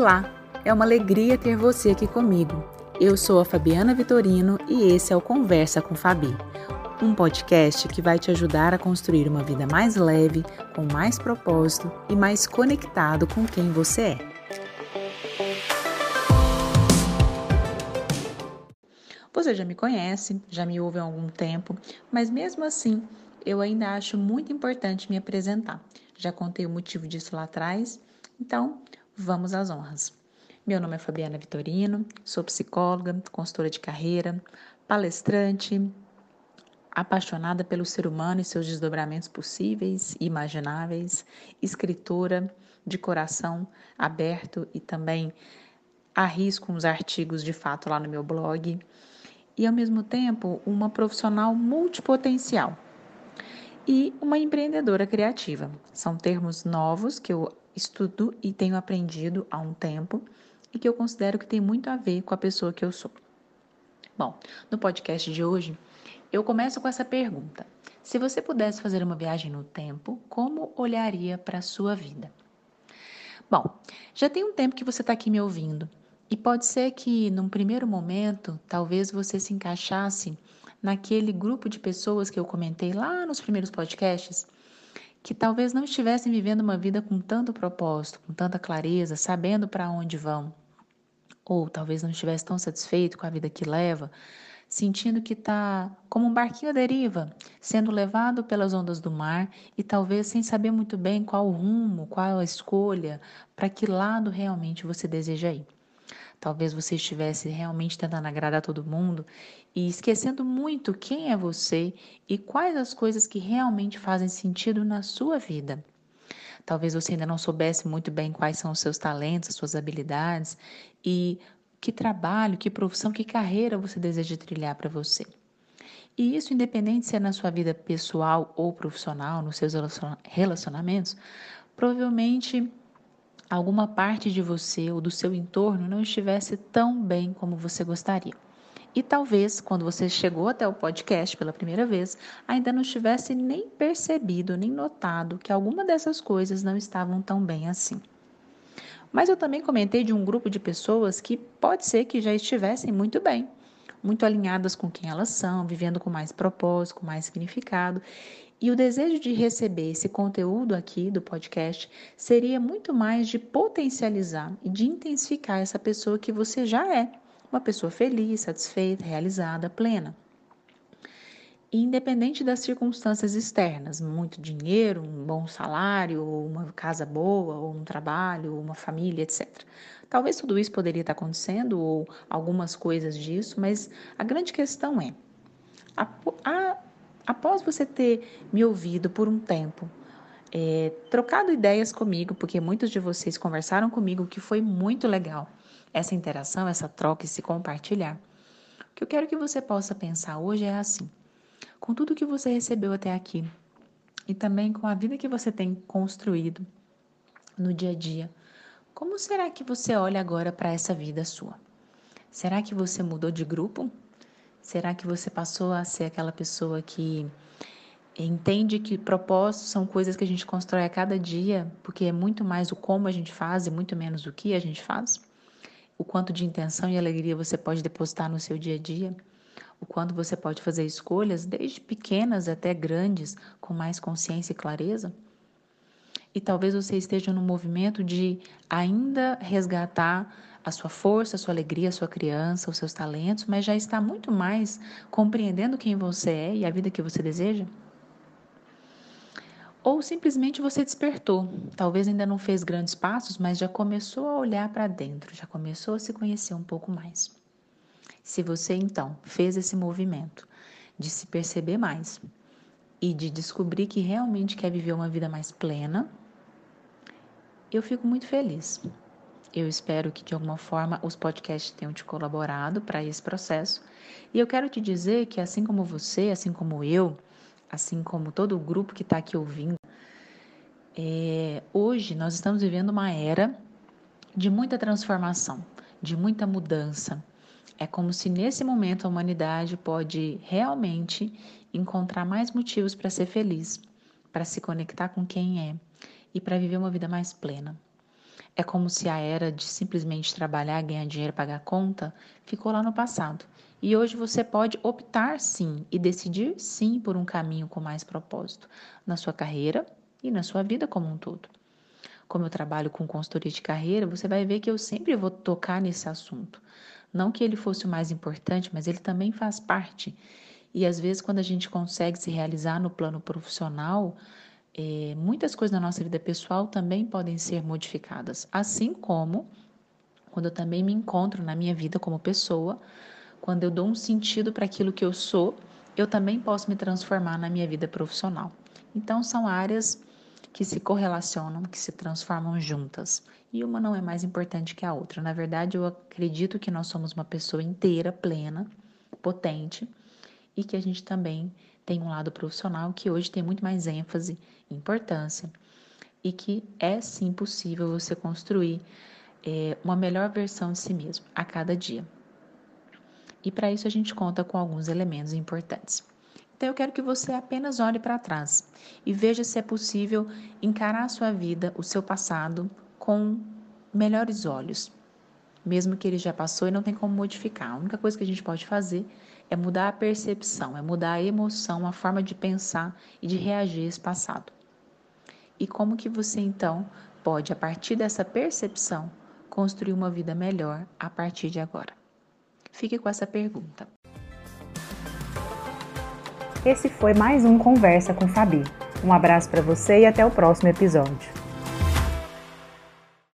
Olá, é uma alegria ter você aqui comigo. Eu sou a Fabiana Vitorino e esse é o Conversa com Fabi, um podcast que vai te ajudar a construir uma vida mais leve, com mais propósito e mais conectado com quem você é. Você já me conhece, já me ouve há algum tempo, mas mesmo assim eu ainda acho muito importante me apresentar. Já contei o motivo disso lá atrás, então Vamos às honras. Meu nome é Fabiana Vitorino, sou psicóloga, consultora de carreira, palestrante, apaixonada pelo ser humano e seus desdobramentos possíveis e imagináveis, escritora de coração aberto e também arrisco uns artigos de fato lá no meu blog e ao mesmo tempo uma profissional multipotencial e uma empreendedora criativa. São termos novos que eu estudo e tenho aprendido há um tempo e que eu considero que tem muito a ver com a pessoa que eu sou. Bom, no podcast de hoje, eu começo com essa pergunta: se você pudesse fazer uma viagem no tempo, como olharia para a sua vida? Bom, já tem um tempo que você está aqui me ouvindo e pode ser que, num primeiro momento, talvez você se encaixasse naquele grupo de pessoas que eu comentei lá nos primeiros podcasts que talvez não estivessem vivendo uma vida com tanto propósito, com tanta clareza, sabendo para onde vão, ou talvez não estivesse tão satisfeito com a vida que leva, sentindo que está como um barquinho à deriva, sendo levado pelas ondas do mar e talvez sem saber muito bem qual o rumo, qual a escolha, para que lado realmente você deseja ir. Talvez você estivesse realmente tentando agradar todo mundo e esquecendo muito quem é você e quais as coisas que realmente fazem sentido na sua vida. Talvez você ainda não soubesse muito bem quais são os seus talentos, as suas habilidades e que trabalho, que profissão, que carreira você deseja trilhar para você. E isso, independente se é na sua vida pessoal ou profissional, nos seus relacionamentos, provavelmente alguma parte de você ou do seu entorno não estivesse tão bem como você gostaria. E talvez, quando você chegou até o podcast pela primeira vez, ainda não tivesse nem percebido, nem notado que alguma dessas coisas não estavam tão bem assim. Mas eu também comentei de um grupo de pessoas que pode ser que já estivessem muito bem, muito alinhadas com quem elas são, vivendo com mais propósito, com mais significado, e o desejo de receber esse conteúdo aqui do podcast seria muito mais de potencializar e de intensificar essa pessoa que você já é, uma pessoa feliz, satisfeita, realizada, plena. E independente das circunstâncias externas, muito dinheiro, um bom salário, uma casa boa, ou um trabalho, uma família, etc. Talvez tudo isso poderia estar acontecendo, ou algumas coisas disso, mas a grande questão é: a, a após você ter me ouvido por um tempo, é, trocado ideias comigo, porque muitos de vocês conversaram comigo, que foi muito legal essa interação, essa troca, esse compartilhar. O que eu quero que você possa pensar hoje é assim: com tudo que você recebeu até aqui e também com a vida que você tem construído no dia a dia, como será que você olha agora para essa vida sua? Será que você mudou de grupo? Será que você passou a ser aquela pessoa que entende que propósitos são coisas que a gente constrói a cada dia, porque é muito mais o como a gente faz e muito menos o que a gente faz? O quanto de intenção e alegria você pode depositar no seu dia a dia? O quanto você pode fazer escolhas, desde pequenas até grandes, com mais consciência e clareza? E talvez você esteja no movimento de ainda resgatar a sua força, a sua alegria, a sua criança, os seus talentos, mas já está muito mais compreendendo quem você é e a vida que você deseja? Ou simplesmente você despertou, talvez ainda não fez grandes passos, mas já começou a olhar para dentro, já começou a se conhecer um pouco mais. Se você então fez esse movimento de se perceber mais e de descobrir que realmente quer viver uma vida mais plena, eu fico muito feliz. Eu espero que de alguma forma os podcasts tenham te colaborado para esse processo. E eu quero te dizer que assim como você, assim como eu, assim como todo o grupo que está aqui ouvindo, é, hoje nós estamos vivendo uma era de muita transformação, de muita mudança. É como se nesse momento a humanidade pode realmente encontrar mais motivos para ser feliz, para se conectar com quem é e para viver uma vida mais plena. É como se a era de simplesmente trabalhar, ganhar dinheiro, pagar conta, ficou lá no passado. E hoje você pode optar sim e decidir sim por um caminho com mais propósito na sua carreira e na sua vida como um todo. Como eu trabalho com consultoria de carreira, você vai ver que eu sempre vou tocar nesse assunto. Não que ele fosse o mais importante, mas ele também faz parte. E às vezes, quando a gente consegue se realizar no plano profissional, é, muitas coisas na nossa vida pessoal também podem ser modificadas. Assim como quando eu também me encontro na minha vida como pessoa, quando eu dou um sentido para aquilo que eu sou, eu também posso me transformar na minha vida profissional. Então, são áreas que se correlacionam, que se transformam juntas. E uma não é mais importante que a outra. Na verdade, eu acredito que nós somos uma pessoa inteira, plena, potente e que a gente também tem um lado profissional que hoje tem muito mais ênfase e importância e que é sim possível você construir é, uma melhor versão de si mesmo a cada dia. E para isso a gente conta com alguns elementos importantes. Então eu quero que você apenas olhe para trás e veja se é possível encarar a sua vida, o seu passado, com melhores olhos. Mesmo que ele já passou e não tem como modificar. A única coisa que a gente pode fazer é mudar a percepção, é mudar a emoção, a forma de pensar e de reagir esse passado. E como que você então pode, a partir dessa percepção, construir uma vida melhor a partir de agora? Fique com essa pergunta. Esse foi mais um Conversa com Fabi. Um abraço para você e até o próximo episódio.